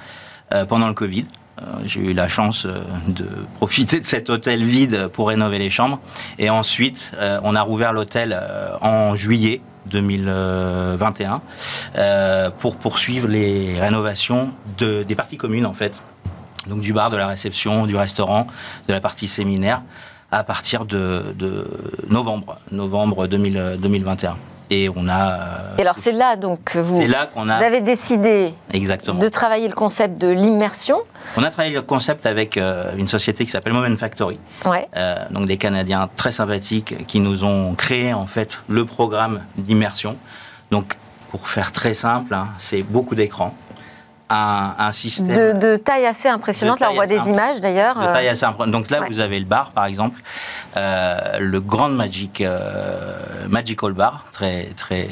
pendant le Covid. Euh, j'ai eu la chance euh, de profiter de cet hôtel vide pour rénover les chambres. Et ensuite, euh, on a rouvert l'hôtel en juillet 2021 pour poursuivre les rénovations de, des parties communes en fait. Donc du bar, de la réception, du restaurant, de la partie séminaire à partir de, novembre, novembre 2021. Et on a. et alors c'est là donc que vous, là qu'on a, vous avez décidé exactement. de travailler le concept de l'immersion. On a travaillé le concept avec une société qui s'appelle Moment Factory. Ouais. donc des Canadiens très sympathiques qui nous ont créé en fait le programme d'immersion. Donc pour faire très simple, hein, c'est beaucoup d'écrans un, système. De, taille assez impressionnante. Là, on voit des images d'ailleurs. De taille assez Donc là, vous avez le bar, par exemple, euh, le Grand Magic, euh, Magical Bar, très, très,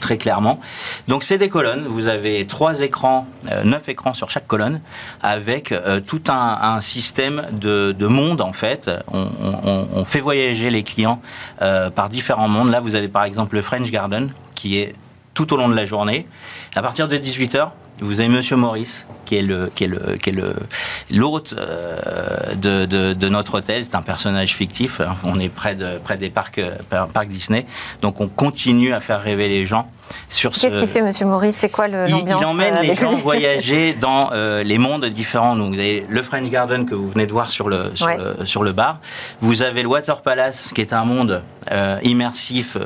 très clairement. Donc c'est des colonnes. Vous avez trois écrans, euh, neuf écrans sur chaque colonne, avec tout un, système de, de, monde en fait. On, on, fait voyager les clients par différents mondes. Là, vous avez par exemple le French Garden, qui est tout au long de la journée. À partir de 18 h vous avez Monsieur Maurice, qui est le qui est le qui est le l'hôte euh, de, de, notre hôtel. C'est un personnage fictif. On est près de près des parcs parcs Disney, donc on continue à faire rêver les gens sur Qu'est-ce qu'il fait, Monsieur Maurice? C'est quoi l'ambiance il, emmène euh, les gens voyager <laughs> dans euh, les mondes différents. Donc, vous avez le French Garden que vous venez de voir sur le, sur, le, bar. Vous avez le Water Palace qui est un monde immersif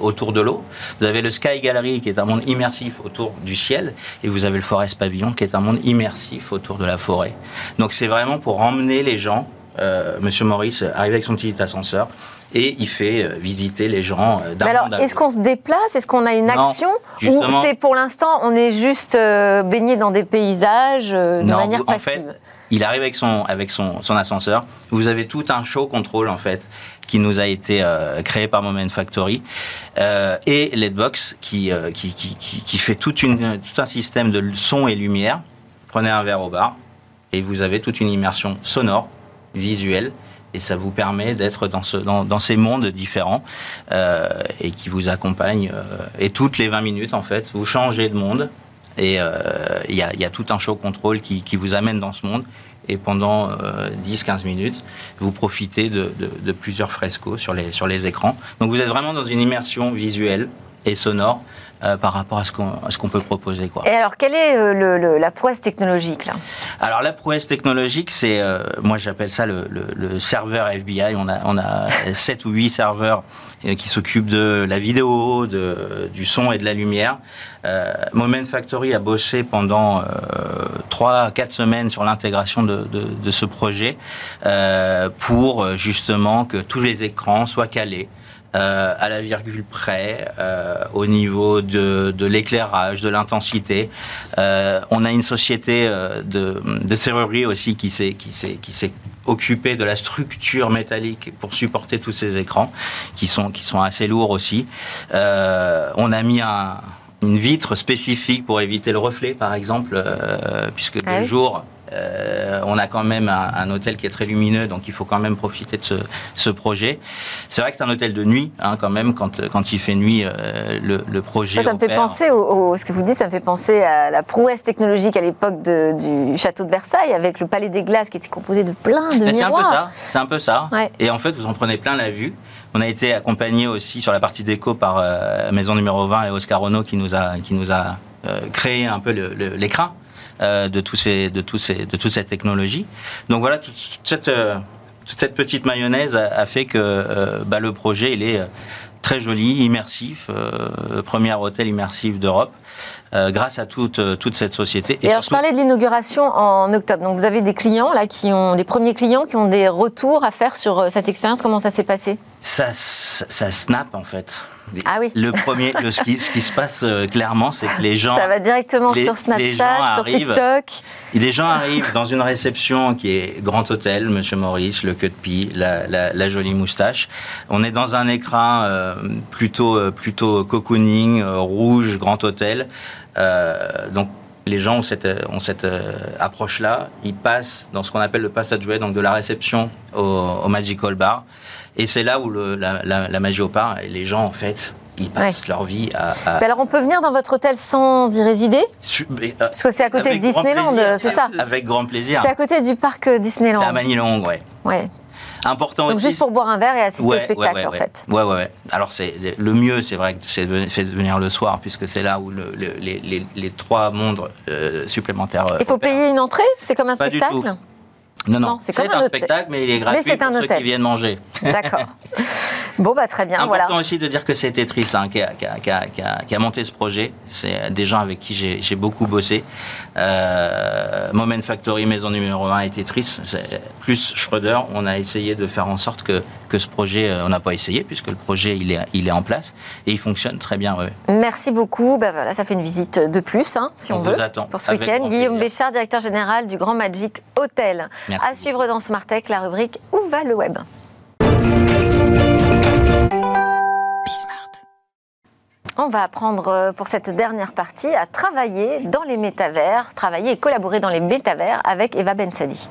autour de l'eau. Vous avez le Sky Gallery qui est un monde immersif autour du ciel. Et vous avez le Forest Pavilion qui est un monde immersif autour de la forêt. Donc c'est vraiment pour emmener les gens. Euh, Monsieur Maurice arrive avec son petit ascenseur et il fait euh, visiter les gens euh, d'un alors, est-ce qu'on se déplace? Est-ce qu'on a une action? Ou c'est pour l'instant, on est juste baigné dans des paysages de manière passive en fait, il arrive avec son, avec son, son, ascenseur. Vous avez tout un show contrôle, en fait, qui nous a été créé par Moment Factory. et Ledbox, qui, qui, qui, qui, fait toute une, tout un système de son et lumière prenez un verre au bar et vous avez toute une immersion sonore, visuelle, et ça vous permet d'être dans, ce, dans, ces mondes différents euh, et qui vous accompagnent. Euh, et toutes les 20 minutes, en fait, vous changez de monde et euh, il y, a, tout un show contrôle qui, vous amène dans ce monde. Et pendant 10-15 minutes, vous profitez de, de, plusieurs frescos sur les, sur les écrans. Donc vous êtes vraiment dans une immersion visuelle et sonore euh, par rapport à ce qu'on peut proposer. Quoi. Et alors, quelle est euh, le, la prouesse technologique là? Alors, la prouesse technologique, c'est, euh, moi j'appelle ça le, le, serveur FBI. On a, on a <laughs> 7 ou 8 serveurs qui s'occupent de la vidéo, de, du son et de la lumière. Moment Factory a bossé pendant 3-4 semaines sur l'intégration de, de, de, ce projet pour justement que tous les écrans soient calés. Euh, à la virgule près, euh, au niveau de, de l'éclairage, de l'intensité. Euh, on a une société euh, de, de serrurerie aussi qui s'est qui s'est qui s'est occupée de la structure métallique pour supporter tous ces écrans, qui sont qui sont assez lourds aussi. Euh, on a mis un une vitre spécifique pour éviter le reflet, par exemple, euh, puisque ah de jour, euh, on a quand même un, hôtel qui est très lumineux, donc il faut quand même profiter de ce, projet. C'est vrai que c'est un hôtel de nuit, hein, quand même, quand, quand il fait nuit, euh, le, projet. Ça, me fait penser, au, ce que vous dites, ça me fait penser à la prouesse technologique à l'époque du château de Versailles, avec le palais des glaces qui était composé de plein de miroirs. C'est un peu ça, c'est un peu ça. Et en fait, vous en prenez plein la vue. On a été accompagné aussi sur la partie déco par euh, Maison numéro 20 et Oscar Renault qui nous a, qui nous a créé un peu l'écran euh, de, tous ces, de, tous ces, de toute cette technologie. Donc voilà, toute, cette, euh, petite mayonnaise a, fait que euh, bah, le projet il est très joli, immersif, premier hôtel immersif d'Europe. Grâce à toute, toute cette société. Et, alors, je parlais de l'inauguration en octobre. Donc, vous avez des clients, là, qui ont, des premiers clients qui ont des retours à faire sur cette expérience. Comment ça s'est passé? Ça, ça snap, en fait. Ah oui. Le premier, le, ce, qui, ce, qui, se passe euh, clairement, c'est que les gens. Ça va directement sur Snapchat, sur TikTok. Les gens arrivent dans une réception qui est Grand Hôtel, Monsieur Maurice, le queue de pie, la, la, jolie moustache. On est dans un écran euh, plutôt, euh, plutôt cocooning, rouge, Grand Hôtel. Donc les gens ont cette, ont cette approche-là. Ils passent dans ce qu'on appelle le passageway, donc de la réception au, au Magical Bar. Et c'est là où le, la, la, magie opère. Et les gens, en fait, ils passent leur vie à, alors, on peut venir dans votre hôtel sans y résider? Euh, Parce que c'est à côté de Disneyland, c'est ça? Avec grand plaisir. C'est à côté du parc Disneyland. C'est à Manilong, ouais. Ouais. Important Donc aussi. juste pour boire un verre et assister au spectacle, en fait. Ouais, ouais, ouais. Alors, c'est le mieux, c'est vrai, c'est de, venir le soir, puisque c'est là où le, les, les, les, trois mondes euh, supplémentaires. Il faut payer une entrée? C'est comme un spectacle? Non, non, c'est un, spectacle, mais il est gratuit pour ceux qui viennent manger. D'accord. <laughs> Bon, bah très bien. Important voilà. aussi de dire que c'est Tetris hein, qui, a, qui, a, qui, a, qui, a, monté ce projet. C'est des gens avec qui j'ai beaucoup bossé. Euh, Moment Factory, maison numéro 1 et Tetris, plus Schroeder, on a essayé de faire en sorte que, que ce projet, euh, on n'a pas essayé puisque le projet il est, il est en place et il fonctionne très bien. Ouais. Merci beaucoup. Ben voilà, ça fait une visite de plus, hein, si on, on veut, attend. pour ce week-end. Guillaume Béchard, directeur général du Grand Magic Hotel. À suivre dans Smart Tech, la rubrique Où va le web On va apprendre pour cette dernière partie à travailler dans les métavers, travailler et collaborer dans les métavers avec Eva Bensadi.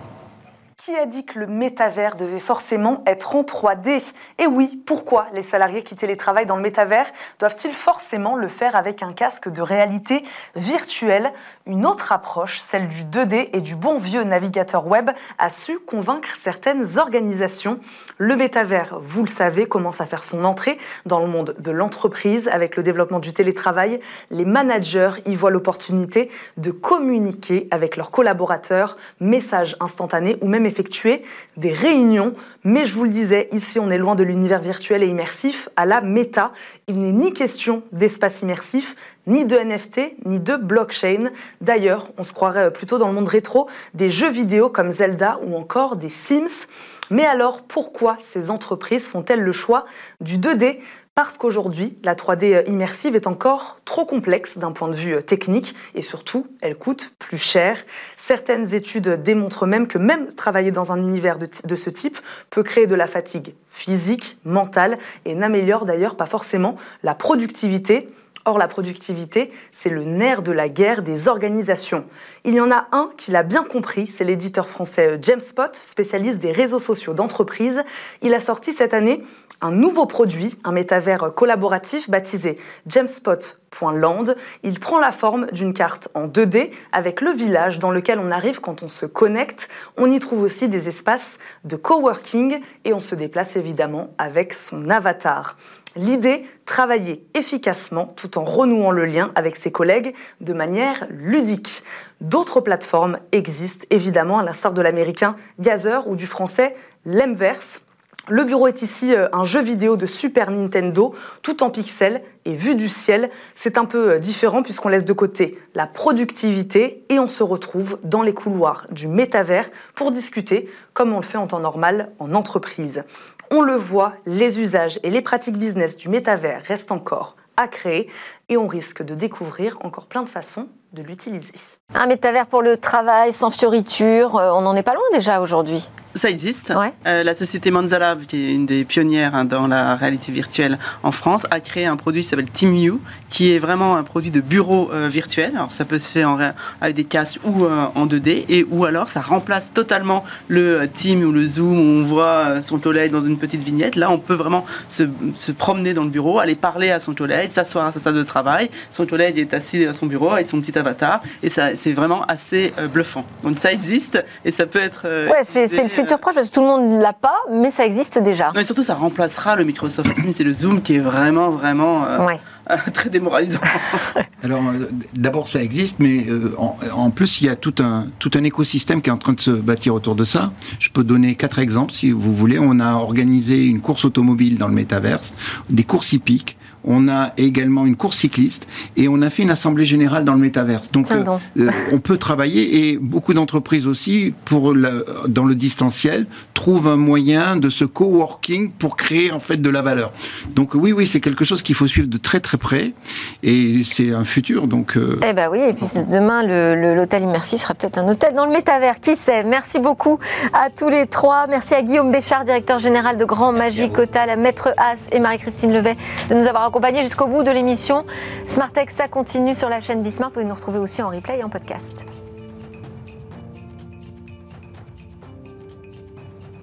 Qui a dit que le métavers devait forcément être en 3D Et oui, pourquoi les salariés qui télétravaillent dans le métavers doivent-ils forcément le faire avec un casque de réalité virtuelle? Une autre approche, celle du 2D et du bon vieux navigateur web, a su convaincre certaines organisations. Le métavers, vous le savez, commence à faire son entrée dans le monde de l'entreprise avec le développement du télétravail. Les managers y voient l'opportunité de communiquer avec leurs collaborateurs, messages instantanés ou même effectuer des réunions. Mais je vous le disais, ici on est loin de l'univers virtuel et immersif à la méta. Il n'est ni question d'espace immersif, ni de NFT, ni de blockchain. D'ailleurs, on se croirait plutôt dans le monde rétro des jeux vidéo comme Zelda ou encore des Sims. Mais alors, pourquoi ces entreprises font-elles le choix du 2D parce qu'aujourd'hui, la 3D immersive est encore trop complexe d'un point de vue technique et surtout, elle coûte plus cher. Certaines études démontrent même que même travailler dans un univers de, ce type peut créer de la fatigue physique, mentale et n'améliore d'ailleurs pas forcément la productivité. Or, la productivité, c'est le nerf de la guerre des organisations. Il y en a un qui l'a bien compris, c'est l'éditeur français James Spot, spécialiste des réseaux sociaux d'entreprise. Il a sorti cette année un nouveau produit, un métavers collaboratif baptisé jamespot.land. Il prend la forme d'une carte en 2D avec le village dans lequel on arrive quand on se connecte. On y trouve aussi des espaces de coworking et on se déplace évidemment avec son avatar. L'idée, travailler efficacement tout en renouant le lien avec ses collègues de manière ludique. D'autres plateformes existent évidemment, à l'instar de l'américain Gazer ou du français Lemverse. Le bureau est ici un jeu vidéo de Super Nintendo, tout en pixels et vu du ciel. C'est un peu différent puisqu'on laisse de côté la productivité et on se retrouve dans les couloirs du métavers pour discuter comme on le fait en temps normal en entreprise. On le voit, les usages et les pratiques business du métavers restent encore à créer et on risque de découvrir encore plein de façons de l'utiliser. Un métavers pour le travail sans fioriture, on n'en est pas loin déjà aujourd'hui. Ça existe. Ouais. Euh, la société Manzala, qui est une des pionnières hein, dans la réalité virtuelle en France, a créé un produit qui s'appelle TeamU, qui est vraiment un produit de bureau euh, virtuel. Alors ça peut se faire en, avec des casques ou euh, en 2D, et ou alors ça remplace totalement le Team ou le Zoom où on voit son collègue dans une petite vignette. Là, on peut vraiment se, se promener dans le bureau, aller parler à son collègue, s'asseoir à sa salle de travail. Son collègue est assis à son bureau avec son petit avatar, et ça, c'est vraiment assez bluffant. Donc ça existe, et ça peut être. ouais, c'est le futur proche parce que tout le monde ne l'a pas, mais ça existe déjà. Non, et surtout, ça remplacera le Microsoft <clears throat> Teams et le Zoom qui est vraiment, vraiment euh, ouais. euh, <laughs> très démoralisant. <laughs> Alors, euh, d'abord, ça existe, mais en, en, plus, il y a tout un, tout un écosystème qui est en train de se bâtir autour de ça. Je peux donner quatre exemples, si vous voulez. On a organisé une course automobile dans le métaverse, des courses hippiques. On a également une course cycliste et on a fait une assemblée générale dans le métaverse. Donc, donc. euh, on peut travailler et beaucoup d'entreprises aussi, pour le, dans le distanciel, trouvent un moyen de ce coworking pour créer en fait de la valeur. Donc oui, oui, c'est quelque chose qu'il faut suivre de très très près et c'est un futur. Donc. Euh... Eh ben oui, et puis demain l'hôtel immersif sera peut-être un hôtel dans le métavers. Qui sait? Merci beaucoup à tous les trois. Merci à Guillaume Béchard, directeur général de Grand Magic Hotel, à Maître As et Marie-Christine Levet de nous avoir accompagné jusqu'au bout de l'émission. Smartech, ça continue sur la chaîne Bismart. Vous pouvez nous retrouver aussi en replay et en podcast.